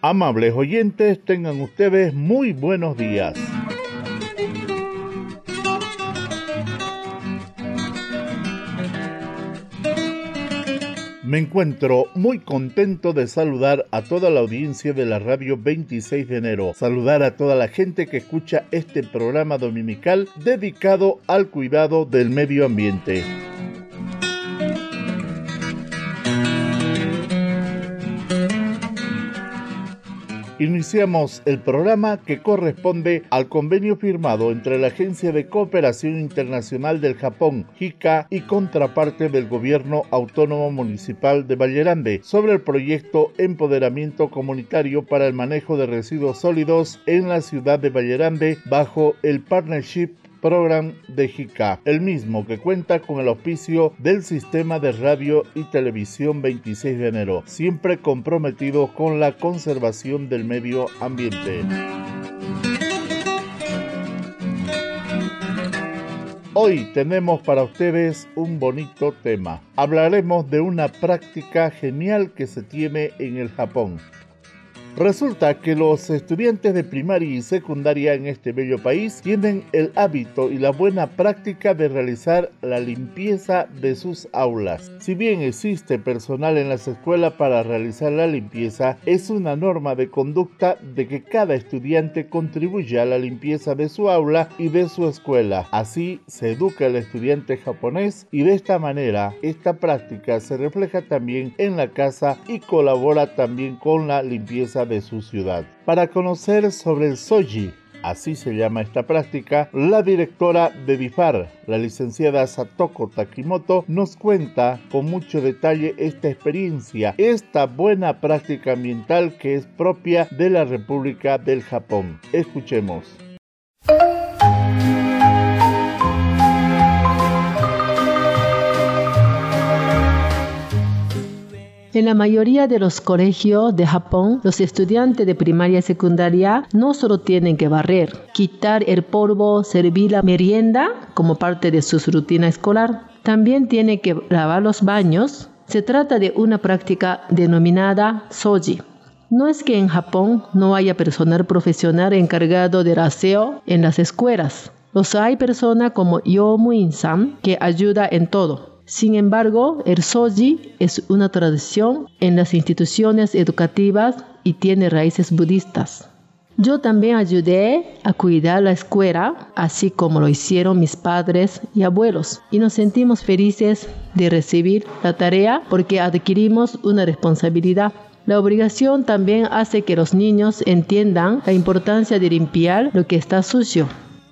Amables oyentes, tengan ustedes muy buenos días. Me encuentro muy contento de saludar a toda la audiencia de la radio 26 de enero, saludar a toda la gente que escucha este programa dominical dedicado al cuidado del medio ambiente. Iniciamos el programa que corresponde al convenio firmado entre la Agencia de Cooperación Internacional del Japón, JICA, y contraparte del Gobierno Autónomo Municipal de Vallerande sobre el proyecto Empoderamiento Comunitario para el Manejo de Residuos Sólidos en la ciudad de Vallerande bajo el Partnership Program de JICA, el mismo que cuenta con el auspicio del Sistema de Radio y Televisión 26 de enero, siempre comprometido con la conservación del medio ambiente. Hoy tenemos para ustedes un bonito tema. Hablaremos de una práctica genial que se tiene en el Japón. Resulta que los estudiantes de primaria y secundaria en este bello país tienen el hábito y la buena práctica de realizar la limpieza de sus aulas. Si bien existe personal en las escuelas para realizar la limpieza, es una norma de conducta de que cada estudiante contribuya a la limpieza de su aula y de su escuela. Así se educa el estudiante japonés y de esta manera esta práctica se refleja también en la casa y colabora también con la limpieza de su ciudad. Para conocer sobre el soji, así se llama esta práctica, la directora de BIFAR, la licenciada Satoko Takimoto, nos cuenta con mucho detalle esta experiencia, esta buena práctica ambiental que es propia de la República del Japón. Escuchemos. En la mayoría de los colegios de Japón, los estudiantes de primaria y secundaria no solo tienen que barrer, quitar el polvo, servir la merienda como parte de su rutina escolar, también tienen que lavar los baños. Se trata de una práctica denominada soji. No es que en Japón no haya personal profesional encargado del aseo en las escuelas. Los hay personas como Yomu In-san que ayuda en todo. Sin embargo, el soji es una tradición en las instituciones educativas y tiene raíces budistas. Yo también ayudé a cuidar la escuela, así como lo hicieron mis padres y abuelos, y nos sentimos felices de recibir la tarea porque adquirimos una responsabilidad. La obligación también hace que los niños entiendan la importancia de limpiar lo que está sucio.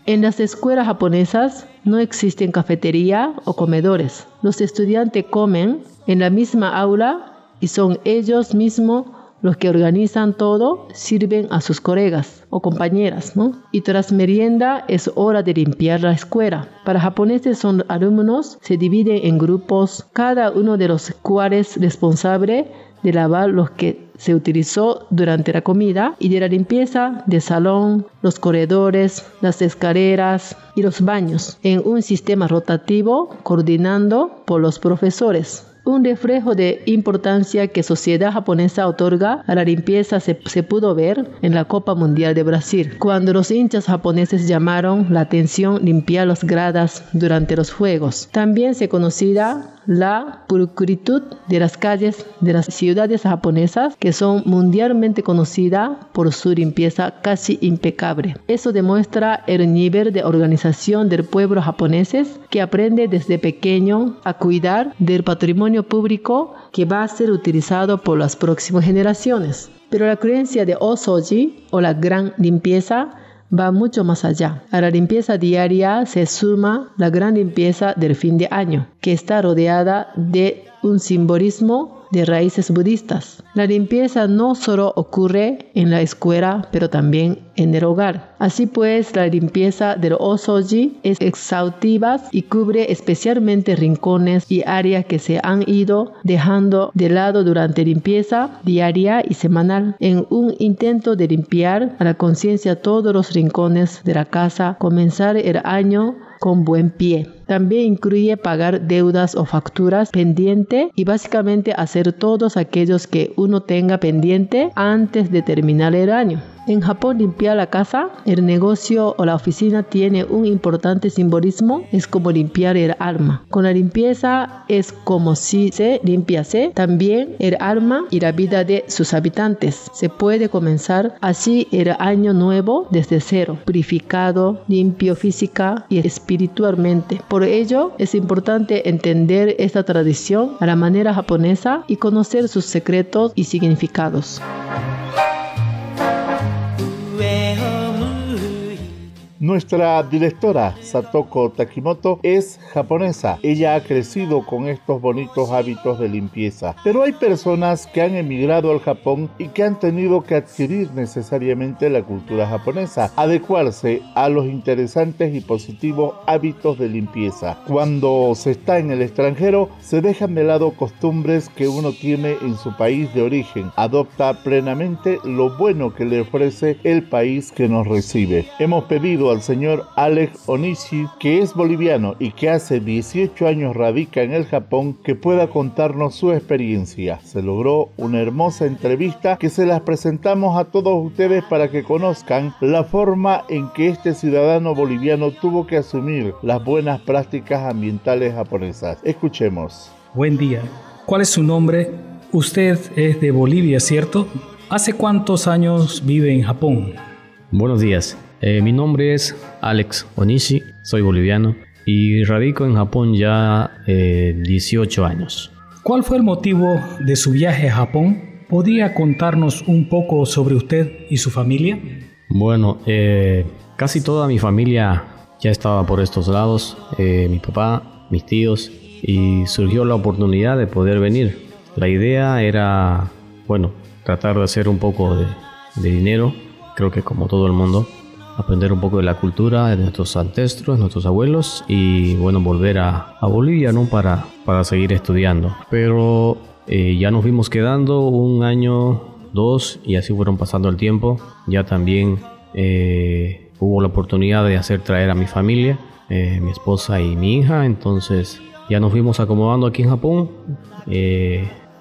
En las escuelas japonesas no existen cafetería o comedores. Los estudiantes comen en la misma aula y son ellos mismos los que organizan todo, sirven a sus colegas o compañeras, ¿no? Y tras merienda es hora de limpiar la escuela. Para japoneses son alumnos, se dividen en grupos, cada uno de los cuales responsable de lavar los que se utilizó durante la comida y de la limpieza del salón, los corredores, las escaleras y los baños en un sistema rotativo coordinando por los profesores. Un reflejo de importancia que sociedad japonesa otorga a la limpieza se, pudo ver en la Copa Mundial de Brasil, cuando los hinchas japoneses llamaron la atención limpiar las gradas durante los Juegos. También se conocida la pulcritud de las calles de las ciudades japonesas que son mundialmente conocidas por su limpieza casi impecable. Eso demuestra el nivel de organización del pueblo japonés que aprende desde pequeño a cuidar del patrimonio público que va a ser utilizado por las próximas generaciones. Pero la creencia de Osoji o la gran limpieza va mucho más allá. A la limpieza diaria se suma la gran limpieza del fin de año, que está rodeada de un simbolismo de raíces budistas. La limpieza no solo ocurre en la escuela, pero también en el hogar. Así pues, la limpieza del osoji es exhaustiva y cubre especialmente rincones y áreas que se han ido dejando de lado durante limpieza diaria y semanal en un intento de limpiar a la conciencia todos los rincones de la casa, comenzar el año con buen pie. También incluye pagar deudas o facturas pendiente y básicamente hacer todos aquellos que uno tenga pendiente antes de terminar el año. En Japón limpiar la casa, el negocio o la oficina tiene un importante simbolismo, es como limpiar el alma. Con la limpieza es como si se limpiase también el alma y la vida de sus habitantes. Se puede comenzar así el año nuevo desde cero, purificado, limpio física y espiritualmente. Por ello es importante entender esta tradición a la manera japonesa y conocer sus secretos y significados. Nuestra directora Satoko Takimoto es japonesa. Ella ha crecido con estos bonitos hábitos de limpieza. Pero hay personas que han emigrado al Japón y que han tenido que adquirir necesariamente la cultura japonesa, adecuarse a los interesantes y positivos hábitos de limpieza. Cuando se está en el extranjero, se dejan de lado costumbres que uno tiene en su país de origen. Adopta plenamente lo bueno que le ofrece el país que nos recibe. Hemos pedido al señor Alex Onishi, que es boliviano y que hace 18 años radica en el Japón, que pueda contarnos su experiencia. Se logró una hermosa entrevista que se las presentamos a todos ustedes para que conozcan la forma en que este ciudadano boliviano tuvo que asumir las buenas prácticas ambientales japonesas. Escuchemos. Buen día. ¿Cuál es su nombre? Usted es de Bolivia, ¿cierto? ¿Hace cuántos años vive en Japón? Buenos días. Eh, mi nombre es Alex Onishi, soy boliviano y radico en Japón ya 18 eh, años. ¿Cuál fue el motivo de su viaje a Japón? ¿Podría contarnos un poco sobre usted y su familia? Bueno, eh, casi toda mi familia ya estaba por estos lados, mi papá, mis tíos, y surgió la oportunidad de poder venir. La idea era, bueno, tratar de hacer un poco de, de dinero, creo que como todo el mundo, aprender un poco de la cultura de nuestros ancestros, nuestros abuelos y bueno, volver a, Bolivia ¿no? para, para seguir estudiando. Pero eh, ya nos fuimos quedando un año, dos y así fueron pasando el tiempo. Ya también eh, hubo la oportunidad de hacer traer a mi familia, eh, mi esposa y mi hija, entonces ya nos fuimos acomodando aquí en Japón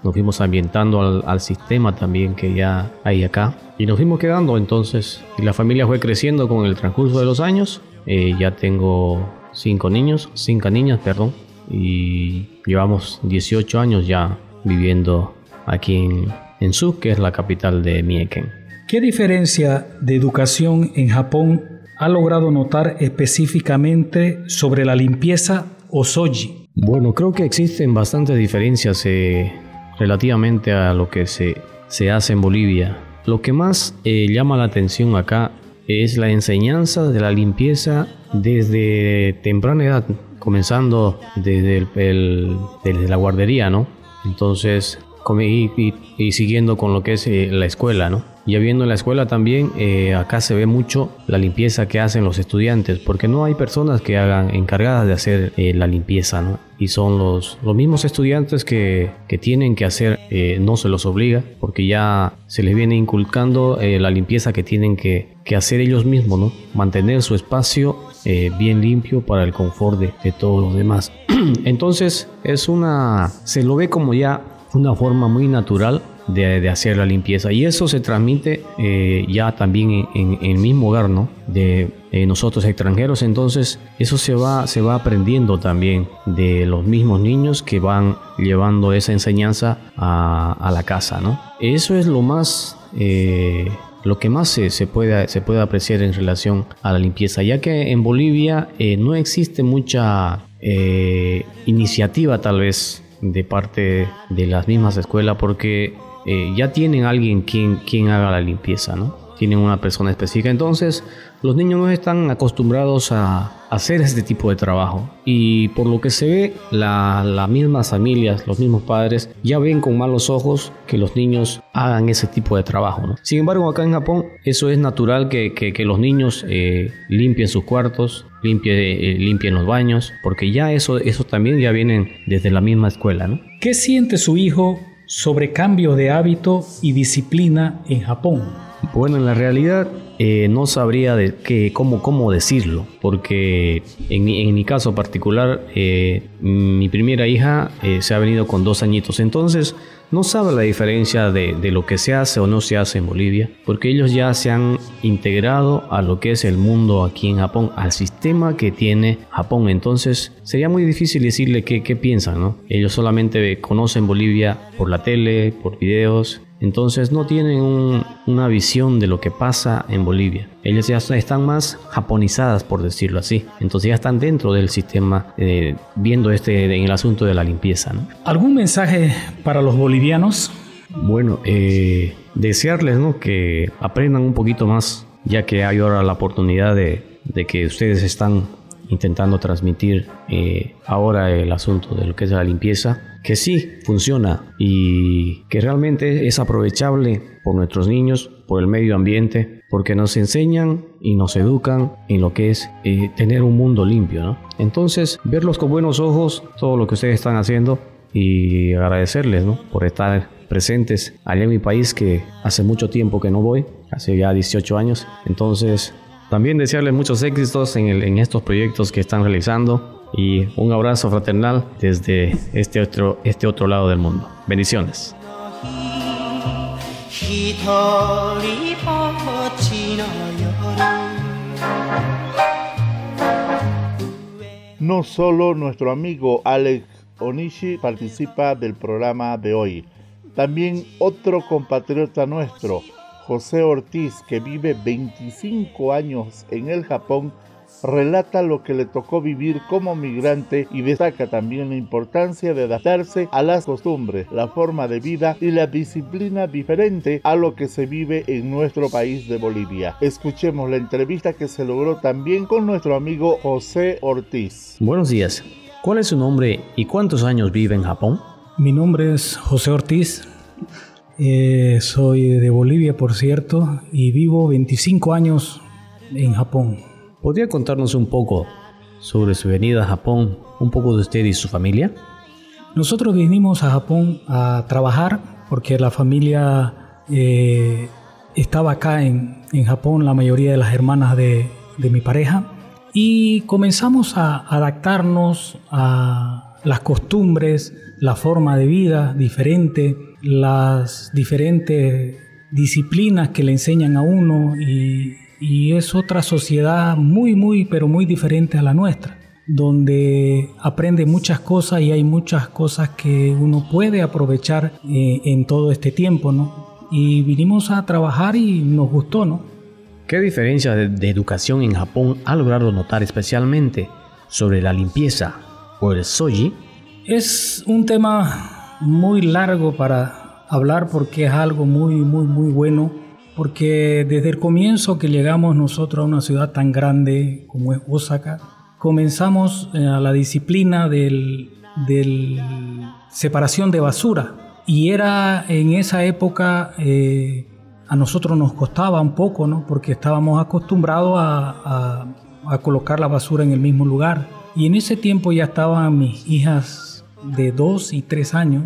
nos fuimos ambientando al, sistema también que ya hay acá. Y nos fuimos quedando entonces y la familia fue creciendo con el transcurso de los años. Eh, ya tengo cinco niños cinco niñas perdón y llevamos 18 años ya viviendo aquí en, en Su que es la capital de Mieken ¿Qué diferencia de educación en Japón ha logrado notar específicamente sobre la limpieza o soji? Bueno, creo que existen bastantes diferencias eh, relativamente a lo que se, se hace en Bolivia. Lo que más eh, llama la atención acá es la enseñanza de la limpieza desde temprana edad, comenzando desde, el, desde la guardería, ¿no? Entonces, y, y, siguiendo con lo que es eh, la escuela, ¿no? Ya viendo en la escuela también, eh, acá se ve mucho la limpieza que hacen los estudiantes, porque no hay personas que hagan encargadas de hacer eh, la limpieza. Y son los, los mismos estudiantes que, que tienen que hacer, eh, no se los obliga, porque ya se les viene inculcando la limpieza que tienen que, que, hacer ellos mismos, ¿no? Mantener su espacio bien limpio para el confort de, de todos los demás. Entonces, es una, se lo ve como ya una forma muy natural de, hacer la limpieza. Y eso se transmite eh, ya también en, el mismo hogar, ¿no? De eh, nosotros extranjeros. Entonces, eso se va, se va aprendiendo también de los mismos niños que van llevando esa enseñanza a, la casa, ¿no? Eso es lo más... Eh, lo que más se, se, puede, se puede apreciar en relación a la limpieza, ya que en Bolivia no existe mucha iniciativa tal vez de parte de las mismas escuelas porque eh, ya tienen alguien quien, quien haga la limpieza, ¿no? Tienen una persona específica. Entonces, los niños no están acostumbrados a hacer este tipo de trabajo. Y por lo que se ve, las mismas familias, los mismos padres, ya ven con malos ojos que los niños hagan ese tipo de trabajo. ¿no? Sin embargo, acá en Japón, eso es natural que, que, los niños eh, limpien sus cuartos, limpien, eh, limpien los baños, porque ya eso, eso también ya vienen desde la misma escuela. ¿no? ¿Qué siente su hijo sobre cambio de hábito y disciplina en Japón? Bueno, en la realidad eh, no sabría de cómo, cómo decirlo, porque en mi, en mi caso particular, eh, mi primera hija eh, se ha venido con dos añitos, entonces no sabe la diferencia de, de, lo que se hace o no se hace en Bolivia, porque ellos ya se han integrado a lo que es el mundo aquí en Japón, al sistema que tiene Japón. Entonces sería muy difícil decirle qué, qué piensan, ¿no? Ellos solamente conocen Bolivia por la tele, por videos, entonces no tienen un, una visión de lo que pasa en Bolivia. Ellas ya están más japonizadas, por decirlo así. Entonces ya están dentro del sistema eh, viendo este en el asunto de la limpieza. ¿no? ¿Algún mensaje para los bolivianos? Bueno, eh, desearles ¿no? que aprendan un poquito más, ya que hay ahora la oportunidad de, de que ustedes están intentando transmitir eh, ahora el asunto de lo que es la limpieza, que sí funciona y que realmente es aprovechable por nuestros niños, por el medio ambiente, porque nos enseñan y nos educan en lo que es eh, tener un mundo limpio. Entonces, verlos con buenos ojos, todo lo que ustedes están haciendo y agradecerles por estar presentes allá en mi país que hace mucho tiempo que no voy, hace ya 18 años. Entonces, también desearles muchos éxitos en, en, estos proyectos que están realizando y un abrazo fraternal desde este otro, este otro lado del mundo. Bendiciones. No solo nuestro amigo Alex Onishi participa del programa de hoy, también otro compatriota nuestro, José Ortiz, que vive 25 años en el Japón, relata lo que le tocó vivir como migrante y destaca también la importancia de adaptarse a las costumbres, la forma de vida y la disciplina diferente a lo que se vive en nuestro país de Bolivia. Escuchemos la entrevista que se logró también con nuestro amigo José Ortiz. Buenos días. ¿Cuál es su nombre y cuántos años vive en Japón? Mi nombre es José Ortiz. Eh, soy de Bolivia, por cierto, y vivo 25 años en Japón. ¿Podría contarnos un poco sobre su venida a Japón, un poco de usted y su familia? Nosotros vinimos a Japón a trabajar porque la familia eh, estaba acá en, en, Japón, la mayoría de las hermanas de, de mi pareja, y comenzamos a adaptarnos a las costumbres, la forma de vida diferente, las diferentes disciplinas que le enseñan a uno y, es otra sociedad muy, muy, pero muy diferente a la nuestra, donde aprende muchas cosas y hay muchas cosas que uno puede aprovechar eh, en todo este tiempo, ¿no? Y vinimos a trabajar y nos gustó, ¿no? ¿Qué diferencia de educación en Japón ha logrado notar especialmente sobre la limpieza o el soji? Es un tema muy largo para hablar porque es algo muy, muy, muy bueno. Porque desde el comienzo que llegamos nosotros a una ciudad tan grande como es Osaka, comenzamos eh, a la disciplina del, del separación de basura. Y era en esa época, eh, a nosotros nos costaba un poco, ¿no? Porque estábamos acostumbrados a, a, a colocar la basura en el mismo lugar. Y en ese tiempo ya estaban mis hijas de dos y tres años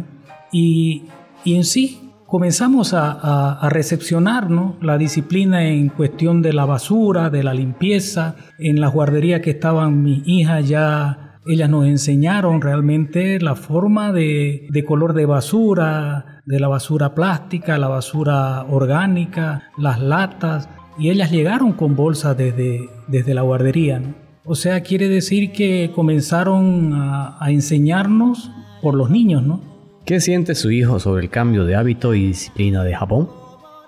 y, y en sí comenzamos a, a, a recepcionar ¿no? la disciplina en cuestión de la basura, de la limpieza. En las guarderías que estaban mis hijas ya, ellas nos enseñaron realmente la forma de, de color de basura, de la basura plástica, la basura orgánica, las latas. Y ellas llegaron con bolsas desde, desde la guardería. O sea, quiere decir que comenzaron a, a, enseñarnos por los niños, ¿no? ¿Qué siente su hijo sobre el cambio de hábito y disciplina de Japón?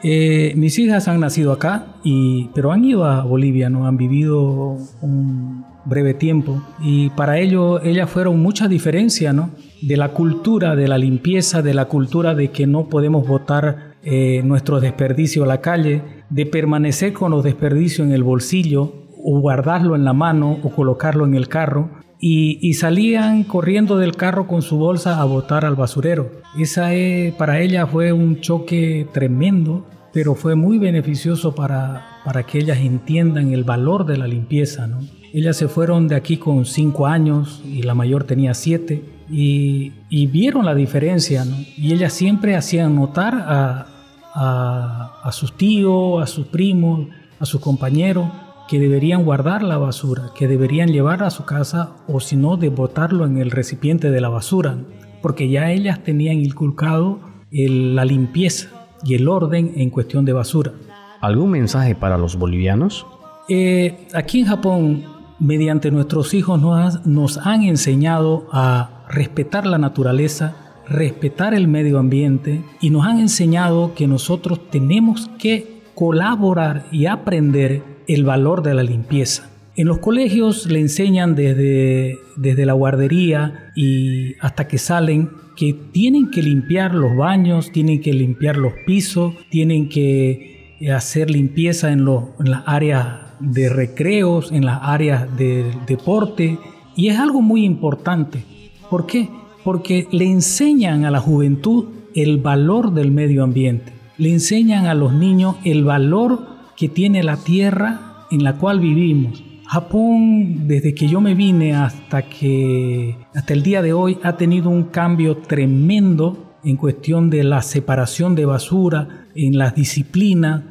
Eh, mis hijas han nacido acá, y, pero han ido a Bolivia, ¿no? Han vivido un breve tiempo y para ello ellas fueron mucha diferencia, ¿no? De la cultura, de la limpieza, de la cultura de que no podemos botar eh, nuestros desperdicios a la calle, de permanecer con los desperdicios en el bolsillo, o guardarlo en la mano o colocarlo en el carro y, salían corriendo del carro con su bolsa a botar al basurero. Esa es, para ella fue un choque tremendo, pero fue muy beneficioso para, para que ellas entiendan el valor de la limpieza. Ellas se fueron de aquí con cinco años y la mayor tenía siete y, vieron la diferencia y ellas siempre hacían notar a, a, sus tíos, a sus primos, a sus compañeros, que deberían guardar la basura, que deberían llevarla a su casa o si no, de botarlo en el recipiente de la basura, porque ya ellas tenían inculcado la limpieza y el orden en cuestión de basura. ¿Algún mensaje para los bolivianos? Eh, aquí en Japón, mediante nuestros hijos, nos, nos han enseñado a respetar la naturaleza, respetar el medio ambiente y nos han enseñado que nosotros tenemos que colaborar y aprender el valor de la limpieza. En los colegios le enseñan desde, desde la guardería y hasta que salen que tienen que limpiar los baños, tienen que limpiar los pisos, tienen que hacer limpieza en, en las áreas de recreos, en las áreas de deporte. Y es algo muy importante. ¿Por qué? porque le enseñan a la juventud el valor del medio ambiente, le enseñan a los niños el valor que tiene la tierra en la cual vivimos. Japón, desde que yo me vine hasta que hasta el día de hoy, ha tenido un cambio tremendo en cuestión de la separación de basura, en las disciplinas,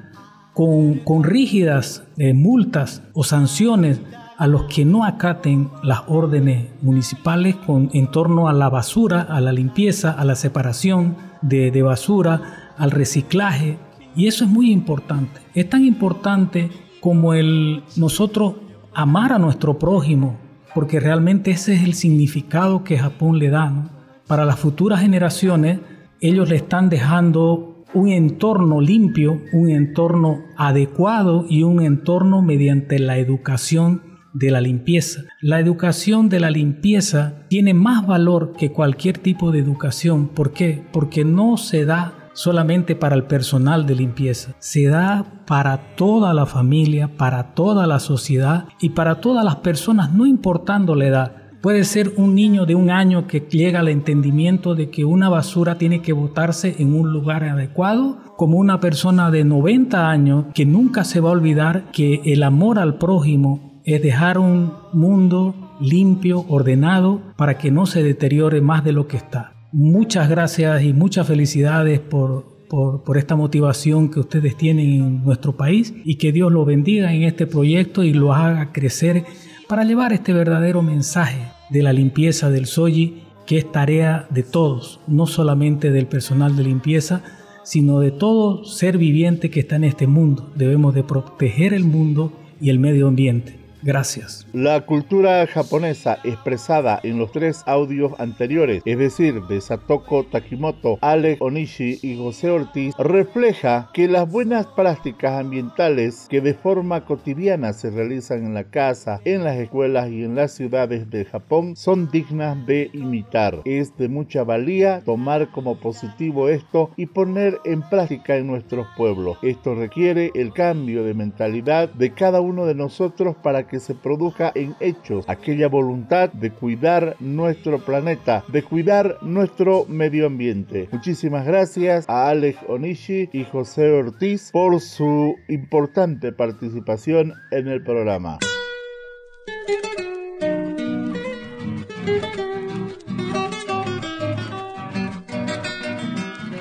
con, rígidas eh, multas o sanciones a los que no acaten las órdenes municipales con, en torno a la basura, a la limpieza, a la separación de, de basura, al reciclaje. Y eso es muy importante. Es tan importante como el nosotros amar a nuestro prójimo, porque realmente ese es el significado que Japón le da. Para las futuras generaciones, ellos le están dejando un entorno limpio, un entorno adecuado y un entorno mediante la educación de la limpieza. La educación de la limpieza tiene más valor que cualquier tipo de educación. ¿Por qué? Porque no se da solamente para el personal de limpieza, se da para toda la familia, para toda la sociedad y para todas las personas, no importando la edad. Puede ser un niño de un año que llega al entendimiento de que una basura tiene que botarse en un lugar adecuado, como una persona de 90 años que nunca se va a olvidar que el amor al prójimo es dejar un mundo limpio, ordenado, para que no se deteriore más de lo que está. Muchas gracias y muchas felicidades por, por, esta motivación que ustedes tienen en nuestro país y que Dios lo bendiga en este proyecto y lo haga crecer para llevar este verdadero mensaje de la limpieza del Soji, que es tarea de todos, no solamente del personal de limpieza, sino de todo ser viviente que está en este mundo. Debemos de proteger el mundo y el medio ambiente. Gracias. La cultura japonesa expresada en los tres audios anteriores, es decir, de Satoko Takimoto, Alex Onishi y José Ortiz, refleja que las buenas prácticas ambientales que de forma cotidiana se realizan en la casa, en las escuelas y en las ciudades de Japón son dignas de imitar. Es de mucha valía tomar como positivo esto y poner en práctica en nuestros pueblos. Esto requiere el cambio de mentalidad de cada uno de nosotros para que que se produzca en hechos aquella voluntad de cuidar nuestro planeta, de cuidar nuestro medio ambiente. Muchísimas gracias a Alex Onishi y José Ortiz por su importante participación en el programa.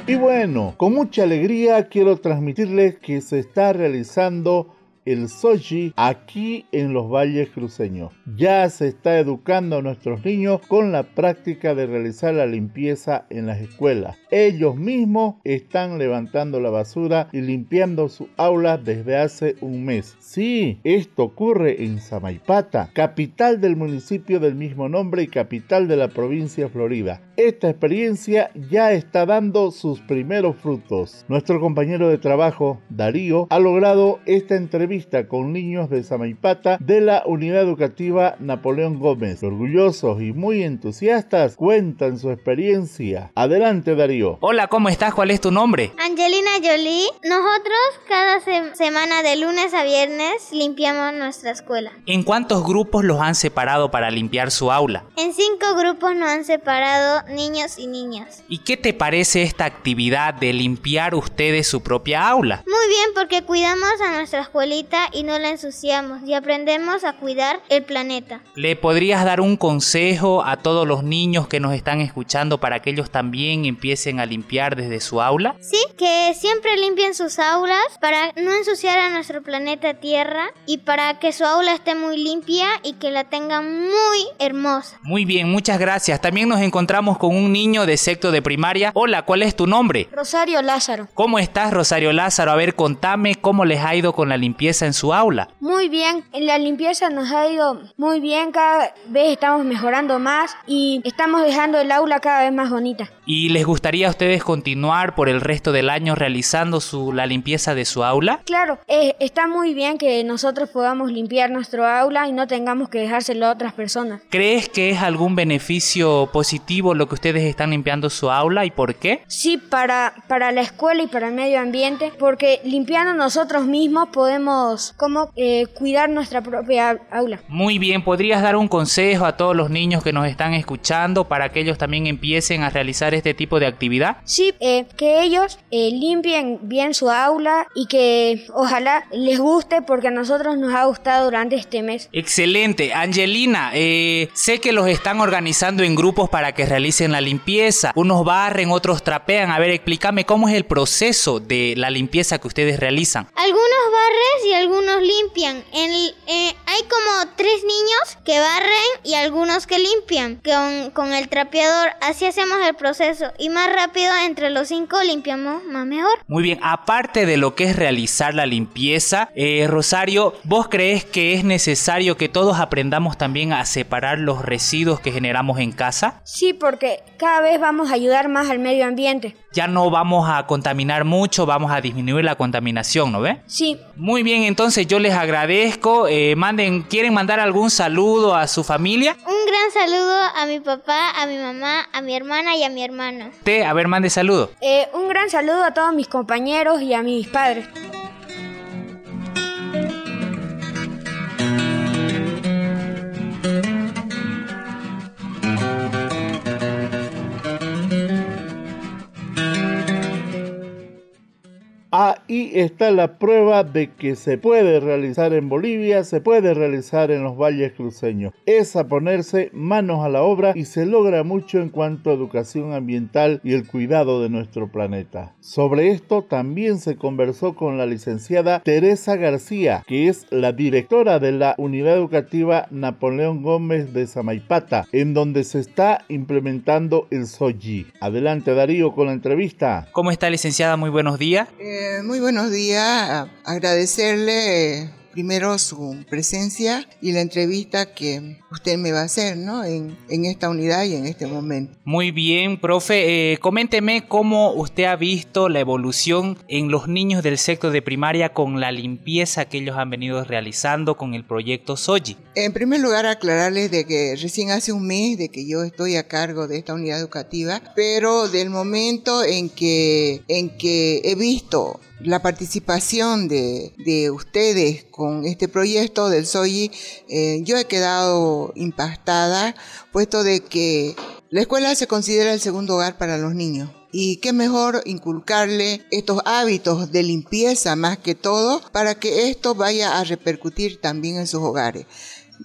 Y bueno, con mucha alegría quiero transmitirles que se está realizando el soji aquí en los valles cruceños. Ya se está educando a nuestros niños con la práctica de realizar la limpieza en las escuelas. Ellos mismos están levantando la basura y limpiando su aula desde hace un mes. Sí, esto ocurre en Samaipata, capital del municipio del mismo nombre y capital de la provincia Florida. Esta experiencia ya está dando sus primeros frutos. Nuestro compañero de trabajo, Darío, ha logrado esta entrevista con niños de Samaipata de la Unidad Educativa Napoleón Gómez. Orgullosos y muy entusiastas cuentan su experiencia. Adelante Darío. Hola, ¿cómo estás? ¿Cuál es tu nombre? Angelina Jolie. Nosotros cada semana de lunes a viernes limpiamos nuestra escuela. ¿En cuántos grupos los han separado para limpiar su aula? En cinco grupos nos han separado niños y niñas. ¿Y qué te parece esta actividad de limpiar ustedes su propia aula? Muy bien, porque cuidamos a nuestra escuelita y no la ensuciamos y aprendemos a cuidar el planeta. ¿Le podrías dar un consejo a todos los niños que nos están escuchando para que ellos también empiecen a limpiar desde su aula? Sí, que siempre limpien sus aulas para no ensuciar a nuestro planeta Tierra y para que su aula esté muy limpia y que la tengan muy hermosa. Muy bien, muchas gracias. También nos encontramos con un niño de sexto de primaria. Hola, ¿cuál es tu nombre? Rosario Lázaro. ¿Cómo estás, Rosario Lázaro? A ver, contame cómo les ha ido con la limpieza en su aula. Muy bien, en la limpieza nos ha ido muy bien, cada vez estamos mejorando más y estamos dejando el aula cada vez más bonita. ¿Y les gustaría a ustedes continuar por el resto del año realizando su, la limpieza de su aula? Claro, eh, está muy bien que nosotros podamos limpiar nuestro aula y no tengamos que dejárselo a otras personas. ¿Crees que es algún beneficio positivo lo que ustedes están limpiando su aula y por qué? Sí, para, para la escuela y para el medio ambiente, porque limpiando nosotros mismos podemos como eh, cuidar nuestra propia aula. Muy bien, ¿podrías dar un consejo a todos los niños que nos están escuchando para que ellos también empiecen a realizar este tipo de actividad? Sí, eh, que ellos eh, limpien bien su aula y que ojalá les guste porque a nosotros nos ha gustado durante este mes. Excelente. Angelina, eh, sé que los están organizando en grupos para que realicen la limpieza. Unos barren, otros trapean. A ver, explícame cómo es el proceso de la limpieza que ustedes realizan. Algunos barres y algunos limpian. En, eh, hay como tres niños que barren y algunos que limpian con, con el trapeador. Así hacemos el proceso. Y más rápido entre los cinco limpiamos más mejor. Muy bien, aparte de lo que es realizar la limpieza, eh, Rosario, ¿vos crees que es necesario que todos aprendamos también a separar los residuos que generamos en casa? Sí, porque cada vez vamos a ayudar más al medio ambiente. Ya no vamos a contaminar mucho, vamos a disminuir la contaminación, ¿no ve? Sí. Muy bien, entonces yo les agradezco. Eh, manden, ¿quieren mandar algún saludo a su familia? Un gran saludo a mi papá, a mi mamá, a mi hermana y a mi hermano. Te, a ver, mande saludo. Eh, un gran saludo a todos mis compañeros y a mis padres. Ahí está la prueba de que se puede realizar en Bolivia, se puede realizar en los valles cruceños. Es a ponerse manos a la obra y se logra mucho en cuanto a educación ambiental y el cuidado de nuestro planeta. Sobre esto también se conversó con la licenciada Teresa García, que es la directora de la Unidad Educativa Napoleón Gómez de Samaipata, en donde se está implementando el SOGI. Adelante Darío con la entrevista. ¿Cómo está licenciada? Muy buenos días. Eh, muy buenos días. Agradecerle eh, primero su presencia y la entrevista que usted me va a hacer ¿no? en, en esta unidad y en este momento. Muy bien, profe. Eh, coménteme cómo usted ha visto la evolución en los niños del sector de primaria con la limpieza que ellos han venido realizando con el proyecto Soji. En primer lugar, aclararles de que recién hace un mes de que yo estoy a cargo de esta unidad educativa, pero del momento en que, en que he visto la participación de, de ustedes con este proyecto del SOGI, eh, yo he quedado impactada, puesto de que la escuela se considera el segundo hogar para los niños. Y qué mejor inculcarle estos hábitos de limpieza más que todo para que esto vaya a repercutir también en sus hogares.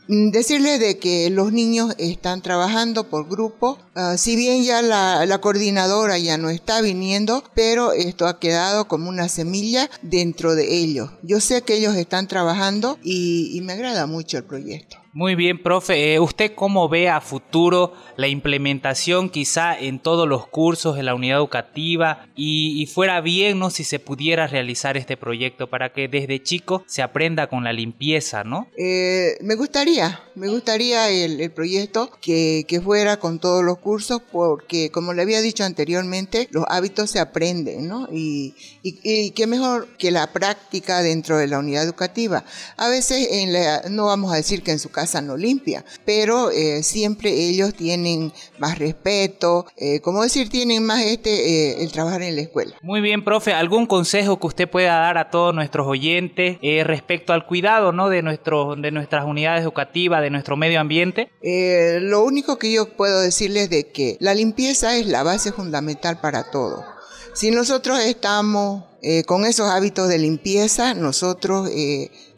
Decirles de que los niños están trabajando por grupo, uh, si bien ya la, coordinadora ya no está viniendo, pero esto ha quedado como una semilla dentro de ellos. Yo sé que ellos están trabajando y me agrada mucho el proyecto. Muy bien, profe. Eh, ¿Usted cómo ve a futuro la implementación quizá en todos los cursos de la unidad educativa y, fuera bien, ¿no? Si se pudiera realizar este proyecto para que desde chico se aprenda con la limpieza, ¿no? Eh, me gustaría, me gustaría el, proyecto que, que, fuera con todos los cursos porque, como le había dicho anteriormente, los hábitos se aprenden, ¿no? Y, y, y qué mejor que la práctica dentro de la unidad educativa. A veces en la, no vamos a decir que en su casa casa no limpia, pero eh, siempre ellos tienen más respeto, eh, como decir, tienen más este el trabajar en la escuela. Muy bien, profe, ¿algún consejo que usted pueda dar a todos nuestros oyentes respecto al cuidado ¿no? de, nuestro, de nuestras unidades educativas, de nuestro medio ambiente? lo único que yo puedo decirles de que la limpieza es la base fundamental para todo. Si nosotros estamos con esos hábitos de limpieza, nosotros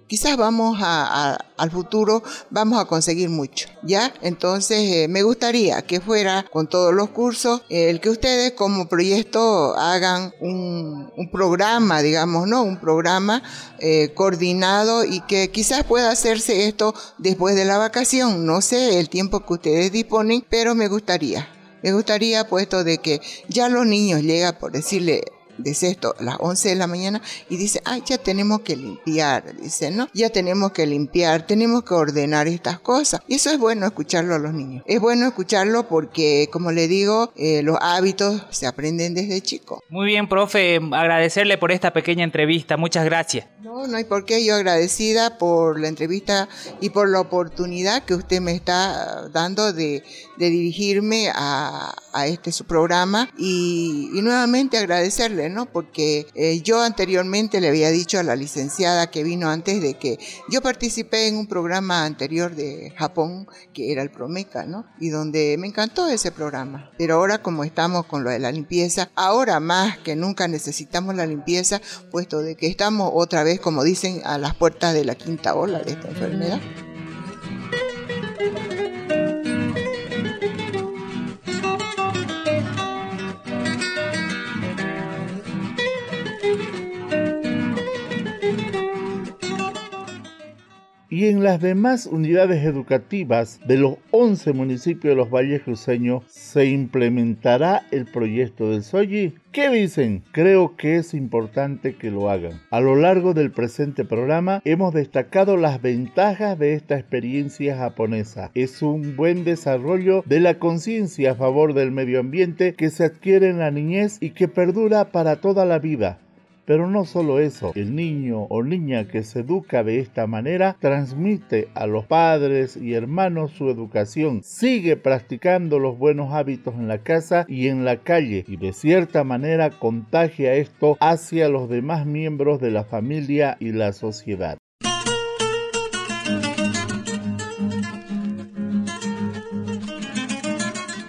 quizás vamos a, al futuro, vamos a conseguir mucho, ¿ya? Entonces, eh, me gustaría que fuera con todos los cursos, el que ustedes como proyecto hagan un, programa, digamos, ¿no? Un programa eh, coordinado y que quizás pueda hacerse esto después de la vacación, no sé el tiempo que ustedes disponen, pero me gustaría. Me gustaría, puesto de que ya los niños llegan, por decirle, de sexto a las 11 de la mañana y dice, ay, ya tenemos que limpiar, dice, ¿no? Ya tenemos que limpiar, tenemos que ordenar estas cosas. Y eso es bueno escucharlo a los niños. Es bueno escucharlo porque, como le digo, eh, los hábitos se aprenden desde chico. Muy bien, profe, agradecerle por esta pequeña entrevista. Muchas gracias. No, no hay por qué. Yo agradecida por la entrevista y por la oportunidad que usted me está dando de, de dirigirme a, este su programa y, nuevamente agradecerle porque eh, yo anteriormente le había dicho a la licenciada que vino antes de que yo participé en un programa anterior de Japón que era el Promeca, ¿no? Y donde me encantó ese programa. Pero ahora como estamos con lo de la limpieza, ahora más que nunca necesitamos la limpieza, puesto de que estamos otra vez, como dicen, a las puertas de la quinta ola de esta enfermedad. Y en las demás unidades educativas de los 11 municipios de los Valles Cruceños se implementará el proyecto del Soji. ¿Qué dicen? Creo que es importante que lo hagan. A lo largo del presente programa hemos destacado las ventajas de esta experiencia japonesa. Es un buen desarrollo de la conciencia a favor del medio ambiente que se adquiere en la niñez y que perdura para toda la vida. Pero no solo eso, el niño o niña que se educa de esta manera transmite a los padres y hermanos su educación, sigue practicando los buenos hábitos en la casa y en la calle y de cierta manera contagia esto hacia los demás miembros de la familia y la sociedad.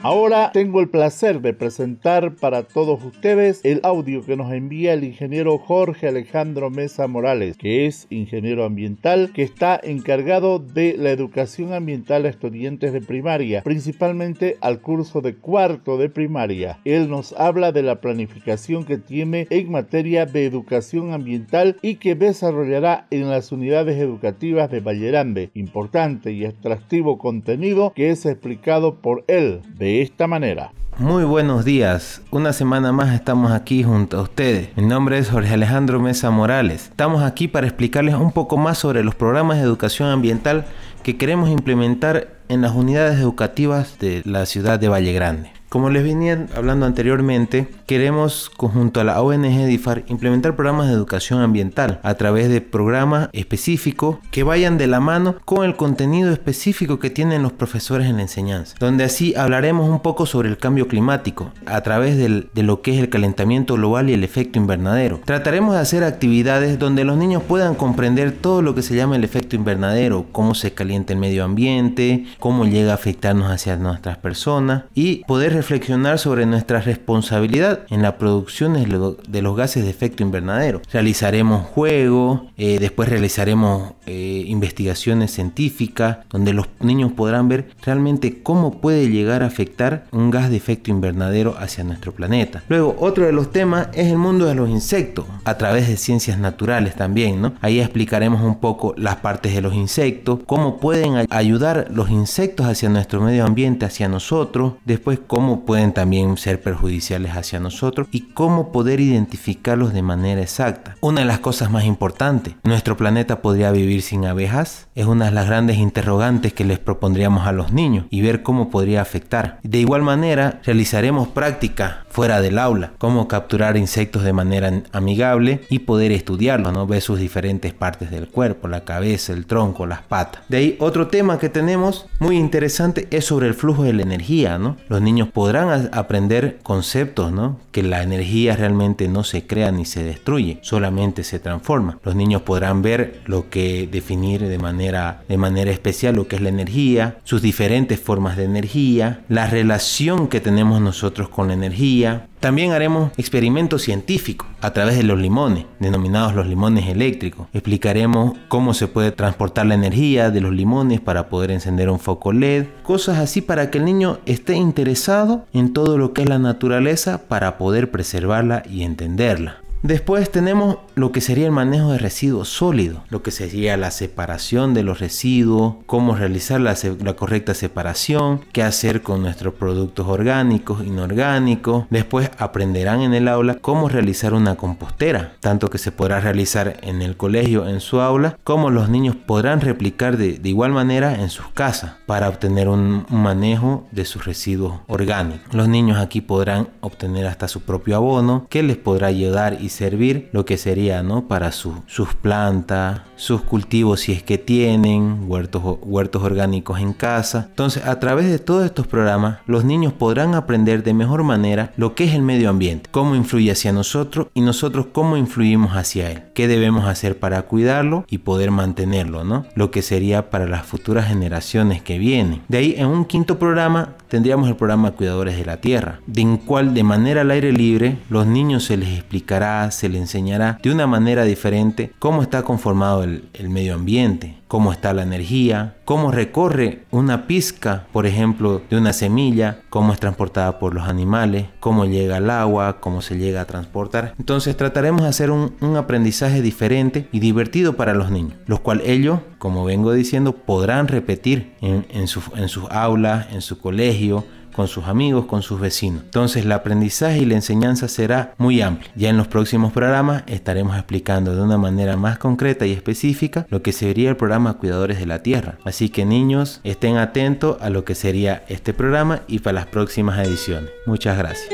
Ahora tengo el placer de presentar para todos ustedes el audio que nos envía el ingeniero Jorge Alejandro Mesa Morales, que es ingeniero ambiental, que está encargado de la educación ambiental a estudiantes de primaria, principalmente al curso de cuarto de primaria. Él nos habla de la planificación que tiene en materia de educación ambiental y que desarrollará en las unidades educativas de Vallerande. Importante y atractivo contenido que es explicado por él. Esta manera. Muy buenos días, una semana más estamos aquí junto a ustedes. Mi nombre es Jorge Alejandro Mesa Morales. Estamos aquí para explicarles un poco más sobre los programas de educación ambiental que queremos implementar en las unidades educativas de la ciudad de Valle Grande. Como les venía hablando anteriormente, queremos, conjunto a la ONG DIFAR, implementar programas de educación ambiental a través de programas específicos que vayan de la mano con el contenido específico que tienen los profesores en la enseñanza, donde así hablaremos un poco sobre el cambio climático a través de lo que es el calentamiento global y el efecto invernadero. Trataremos de hacer actividades donde los niños puedan comprender todo lo que se llama el efecto invernadero, cómo se calienta el medio ambiente, cómo llega a afectarnos hacia nuestras personas y poder reflexionar sobre nuestra responsabilidad en la producción de los gases de efecto invernadero. Realizaremos juegos, eh, después realizaremos eh, investigaciones científicas donde los niños podrán ver realmente cómo puede llegar a afectar un gas de efecto invernadero hacia nuestro planeta. Luego, otro de los temas es el mundo de los insectos a través de ciencias naturales también, ¿no? Ahí explicaremos un poco las partes de los insectos, cómo pueden ayudar los insectos hacia nuestro medio ambiente, hacia nosotros, después cómo pueden también ser perjudiciales hacia nosotros y cómo poder identificarlos de manera exacta. Una de las cosas más importantes, nuestro planeta podría vivir sin abejas? Es una de las grandes interrogantes que les propondríamos a los niños y ver cómo podría afectar. De igual manera, realizaremos práctica fuera del aula, cómo capturar insectos de manera amigable y poder estudiarlos, ¿no? Ver sus diferentes partes del cuerpo, la cabeza, el tronco, las patas. De ahí otro tema que tenemos muy interesante es sobre el flujo de la energía, ¿no? Los niños podrán aprender conceptos, ¿no? Que la energía realmente no se crea ni se destruye, solamente se transforma. Los niños podrán ver lo que definir de manera, de manera especial lo que es la energía, sus diferentes formas de energía, la relación que tenemos nosotros con la energía, también haremos experimentos científicos a través de los limones, denominados los limones eléctricos. Explicaremos cómo se puede transportar la energía de los limones para poder encender un foco LED, cosas así para que el niño esté interesado en todo lo que es la naturaleza para poder preservarla y entenderla. Después tenemos lo que sería el manejo de residuos sólidos, lo que sería la separación de los residuos, cómo realizar la, correcta separación, qué hacer con nuestros productos orgánicos, inorgánicos. Después aprenderán en el aula cómo realizar una compostera, tanto que se podrá realizar en el colegio, en su aula, como los niños podrán replicar de, igual manera en sus casas para obtener un, un manejo de sus residuos orgánicos. Los niños aquí podrán obtener hasta su propio abono que les podrá ayudar y servir lo que sería ¿no? para sus plantas, sus cultivos si es que tienen, huertos, huertos orgánicos en casa. Entonces a través de todos estos programas los niños podrán aprender de mejor manera lo que es el medio ambiente, cómo influye hacia nosotros y nosotros cómo influimos hacia él, qué debemos hacer para cuidarlo y poder mantenerlo, ¿no? Lo que sería para las futuras generaciones que vienen. De ahí en un quinto programa tendríamos el programa Cuidadores de la Tierra, en cual de manera al aire libre los niños se les explicará, se les enseñará de una manera diferente cómo está conformado el, el medio ambiente, cómo está la energía, cómo recorre una pizca, por ejemplo, de una semilla, cómo es transportada por los animales, cómo llega al agua, cómo se llega a transportar. Entonces trataremos de hacer un, aprendizaje diferente y divertido para los niños, los cuales ellos, como vengo diciendo, podrán repetir en, en sus aulas, en su colegio, con sus amigos, con sus vecinos. Entonces el aprendizaje y la enseñanza será muy amplio. Ya en los próximos programas estaremos explicando de una manera más concreta y específica lo que sería el programa Cuidadores de la Tierra. Así que niños, estén atentos a lo que sería este programa y para las próximas ediciones. Muchas gracias.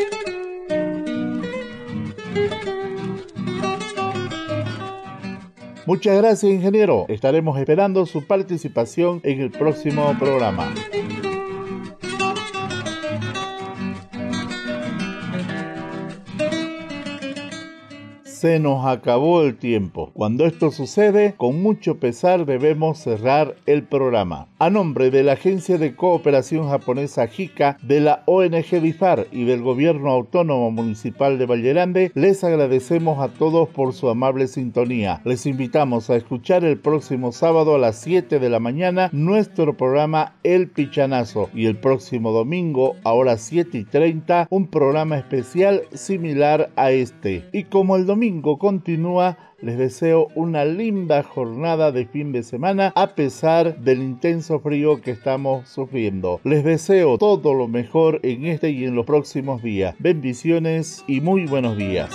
Muchas gracias, ingeniero. Estaremos esperando su participación en el próximo programa. Se nos acabó el tiempo. Cuando esto sucede, con mucho pesar debemos cerrar el programa. A nombre de la Agencia de Cooperación Japonesa JICA, de la ONG BIFAR y del Gobierno Autónomo Municipal de Vallerande, les agradecemos a todos por su amable sintonía. Les invitamos a escuchar el próximo sábado a las 7 de la mañana nuestro programa El Pichanazo y el próximo domingo a las 7 y 30 un programa especial similar a este. Y como el continúa, les deseo una linda jornada de fin de semana a pesar del intenso frío que estamos sufriendo. Les deseo todo lo mejor en este y en los próximos días. Bendiciones y muy buenos días.